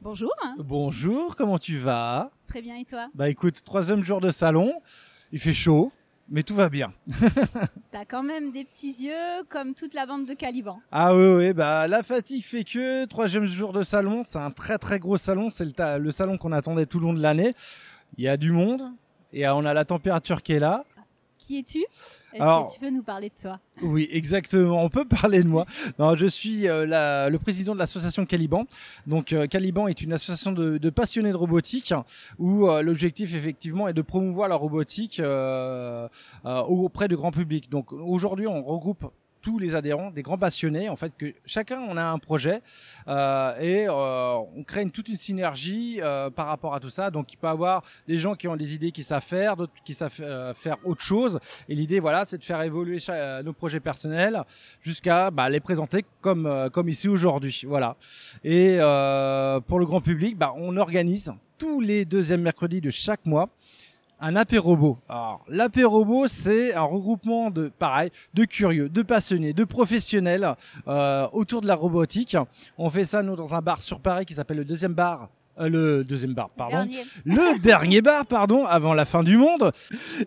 Bonjour. Bonjour, comment tu vas? Très bien, et toi? Bah écoute, troisième jour de salon, il fait chaud, mais tout va bien. T'as quand même des petits yeux comme toute la bande de Caliban. Ah oui, oui, bah la fatigue fait que troisième jour de salon, c'est un très très gros salon, c'est le, le salon qu'on attendait tout le long de l'année. Il y a du monde et on a la température qui est là. Qui es-tu? Est-ce que tu peux nous parler de toi? Oui, exactement. On peut parler de moi. Non, je suis euh, la, le président de l'association Caliban. Donc, euh, Caliban est une association de, de passionnés de robotique où euh, l'objectif, effectivement, est de promouvoir la robotique auprès du grand public. Donc, aujourd'hui, on regroupe tous les adhérents, des grands passionnés, en fait, que chacun on a un projet euh, et euh, on crée une, toute une synergie euh, par rapport à tout ça. Donc il peut y avoir des gens qui ont des idées qui savent faire, d'autres qui savent euh, faire autre chose. Et l'idée, voilà, c'est de faire évoluer euh, nos projets personnels jusqu'à bah, les présenter comme euh, comme ici aujourd'hui. Voilà. Et pour le grand public, bah, on organise tous les deuxièmes mercredis de chaque mois un apérobo. Alors, l'apérobo, c'est un regroupement de, pareil, de curieux, de passionnés, de professionnels euh, autour de la robotique. On fait ça, nous, dans un bar sur Paris qui s'appelle le deuxième bar euh, le deuxième bar, pardon, Dernier. le dernier bar, pardon, avant la fin du monde,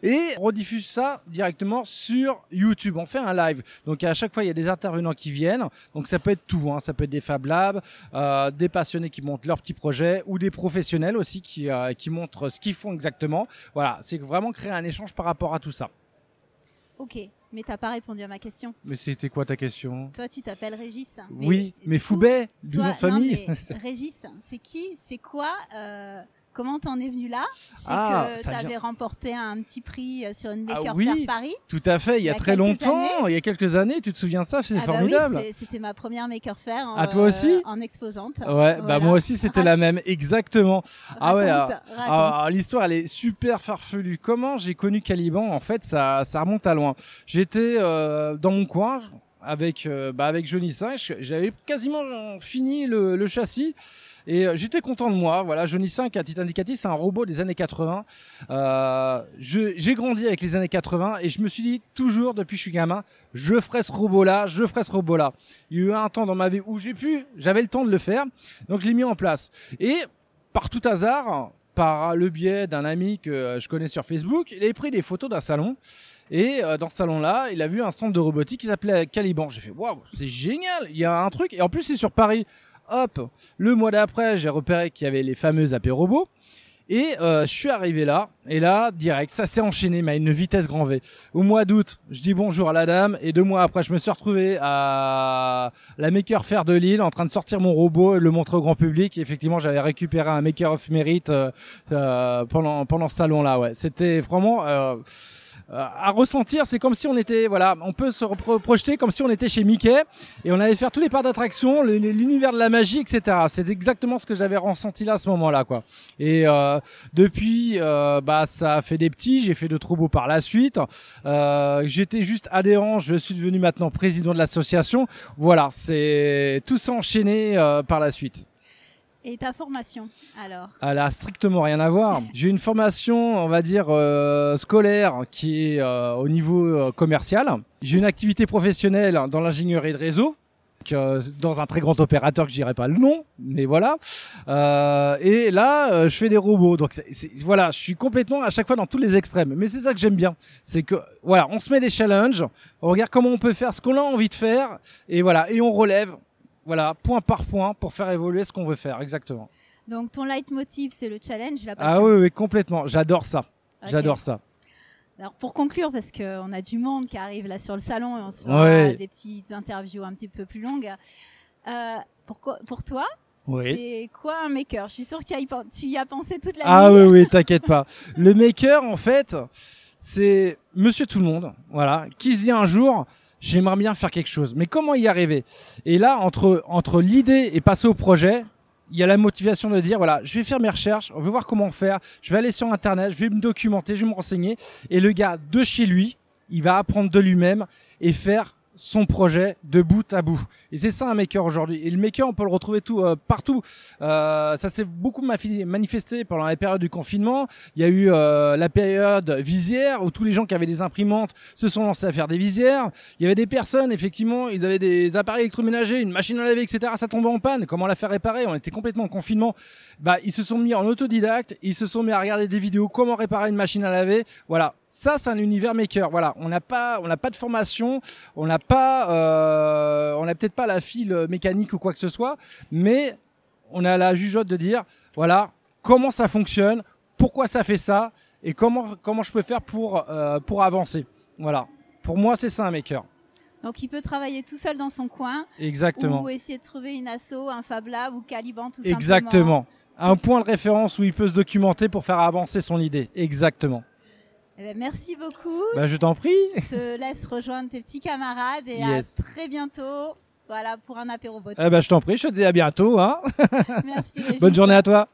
et on rediffuse ça directement sur YouTube. On fait un live, donc à chaque fois il y a des intervenants qui viennent, donc ça peut être tout, hein. ça peut être des Fab Labs, euh, des passionnés qui montrent leurs petits projets, ou des professionnels aussi qui euh, qui montrent ce qu'ils font exactement. Voilà, c'est vraiment créer un échange par rapport à tout ça. Ok, mais t'as pas répondu à ma question. Mais c'était quoi ta question? Toi, tu t'appelles Régis. Oui, mais Foubet, du nom de famille. non, mais Régis, c'est qui? C'est quoi euh, Comment t'en es venu là? Je sais Ah, que t'avais vient- remporté un petit prix euh, sur une Ah Maker oui, Faire Paris. Tout à fait, il y a, Il y a très longtemps, années. il y a quelques années, tu te souviens de ça, c'est Ah bah formidable. oui, c'était ma première Maker Faire. en, Ah, toi aussi? euh, En exposante. Ouais, bah moi aussi c'était la même, exactement. Ah ouais, Raconte, ah, ah, l'histoire elle est super farfelue. Comment j'ai connu Caliban? En fait, ça, ça remonte à loin. J'étais euh, dans mon coin avec euh, bah, avec Johnny Cinq. J'avais quasiment fini le, le châssis. Et euh, j'étais content de moi. Voilà, Johnny 5, à titre indicatif, c'est un robot des années 80. Euh, j'ai grandi avec les années 80 et je me suis dit toujours depuis que je suis gamin, je ferai ce robot-là, je ferai ce robot-là. Il y a eu un temps dans ma vie où j'ai pu, j'avais le temps de le faire, donc je l'ai mis en place. Et par tout hasard, par le biais d'un ami que je connais sur Facebook, il avait pris des photos d'un salon. Et euh, dans ce salon-là, il a vu un stand de robotique qui s'appelait Caliban. J'ai fait waouh, c'est génial, il y a un truc. Et en plus, c'est sur Paris. Hop, le mois d'après, j'ai repéré qu'il y avait les fameux apérobos. Et euh, je suis arrivé là, et là, direct, ça s'est enchaîné, mais à une vitesse grand V. Au mois d'août, je dis bonjour à la dame, et deux mois après, je me suis retrouvé à la Maker Faire de Lille, en train de sortir mon robot et le montrer au grand public. Effectivement, j'avais récupéré un Maker of Merit euh, euh, pendant pendant ce salon-là. Ouais, c'était vraiment. Euh, à ressentir, c'est comme si on était, voilà, on peut se projeter comme si on était chez Mickey et on allait faire tous les parcs d'attraction, l'univers de la magie, etc. C'est exactement ce que j'avais ressenti là à ce moment-là, quoi. Et euh, depuis, euh, bah, ça a fait des petits. J'ai fait de trop beaux par la suite. Euh, J'étais juste adhérent. Je suis devenu maintenant président de l'association. Voilà, c'est tout s'est enchaîné euh, par la suite. Et ta formation, alors? Elle a strictement rien à voir. J'ai une formation, on va dire, euh, scolaire qui est euh, au niveau euh, commercial. J'ai une activité professionnelle dans l'ingénierie de réseau. euh, dans un très grand opérateur que je dirais pas le nom, mais voilà. Euh, et là, euh, je fais des robots. Donc c'est- c'est- voilà, je suis complètement à chaque fois dans tous les extrêmes. Mais c'est ça que j'aime bien, c'est que voilà, on se met des challenges, on regarde comment on peut faire ce qu'on a envie de faire, et voilà, et on relève, voilà, point par point pour faire évoluer ce qu'on veut faire, exactement. Donc ton leitmotiv, c'est le challenge, la Ah oui, oui, complètement. J'adore ça. J'adore ça. Alors pour conclure, parce qu'on a du monde qui arrive là sur le salon et on se fera Ouais. des petites interviews un petit peu plus longues. Euh, pourquoi, pour toi, Oui. c'est quoi un maker? Je suis sûre que tu y, as y pen- tu y as pensé toute la Ah nuit. oui, oui, t'inquiète pas. Le maker, en fait, c'est monsieur tout le monde, voilà, qui se dit un jour, j'aimerais bien faire quelque chose. Mais comment y arriver? Et là, entre, entre l'idée et passer au projet, il y a la motivation de dire, voilà, je vais faire mes recherches, on va voir comment faire, je vais aller sur Internet, je vais me documenter, je vais me renseigner. Et le gars de chez lui, il va apprendre de lui-même et faire son projet de bout à bout. Et c'est ça un maker aujourd'hui. Et le maker, on peut le retrouver tout euh, partout. Euh, ça s'est beaucoup manifesté pendant la période du confinement. Il y a eu euh, la période visière où tous les gens qui avaient des imprimantes se sont lancés à faire des visières. Il y avait des personnes, effectivement, ils avaient des appareils électroménagers, une machine à laver, etc. Ça tombait en panne. Comment la faire réparer? On était complètement en confinement. Bah, ils se sont mis en autodidacte. Ils se sont mis à regarder des vidéos comment réparer une machine à laver? Voilà. Ça, c'est un univers maker. Voilà, on n'a pas, on n'a pas de formation, on n'a pas, euh, on n'a peut-être pas la file mécanique ou quoi que ce soit, mais on a la jugeote de dire, voilà, comment ça fonctionne, pourquoi ça fait ça, et comment comment je peux faire pour euh, pour avancer. Voilà. Pour moi, c'est ça un maker. Donc il peut travailler tout seul dans son coin. Exactement. Ou essayer de trouver une asso, un Fab Lab ou Caliban tout Exactement. Un point de référence où il peut se documenter pour faire avancer son idée. Exactement. Eh ben, merci beaucoup. Bah, je t'en prie. Je te laisse rejoindre tes petits camarades et à très bientôt. Voilà pour un apéro Eh ben, je t'en prie, je te dis à bientôt. Hein merci. Bonne journée à toi.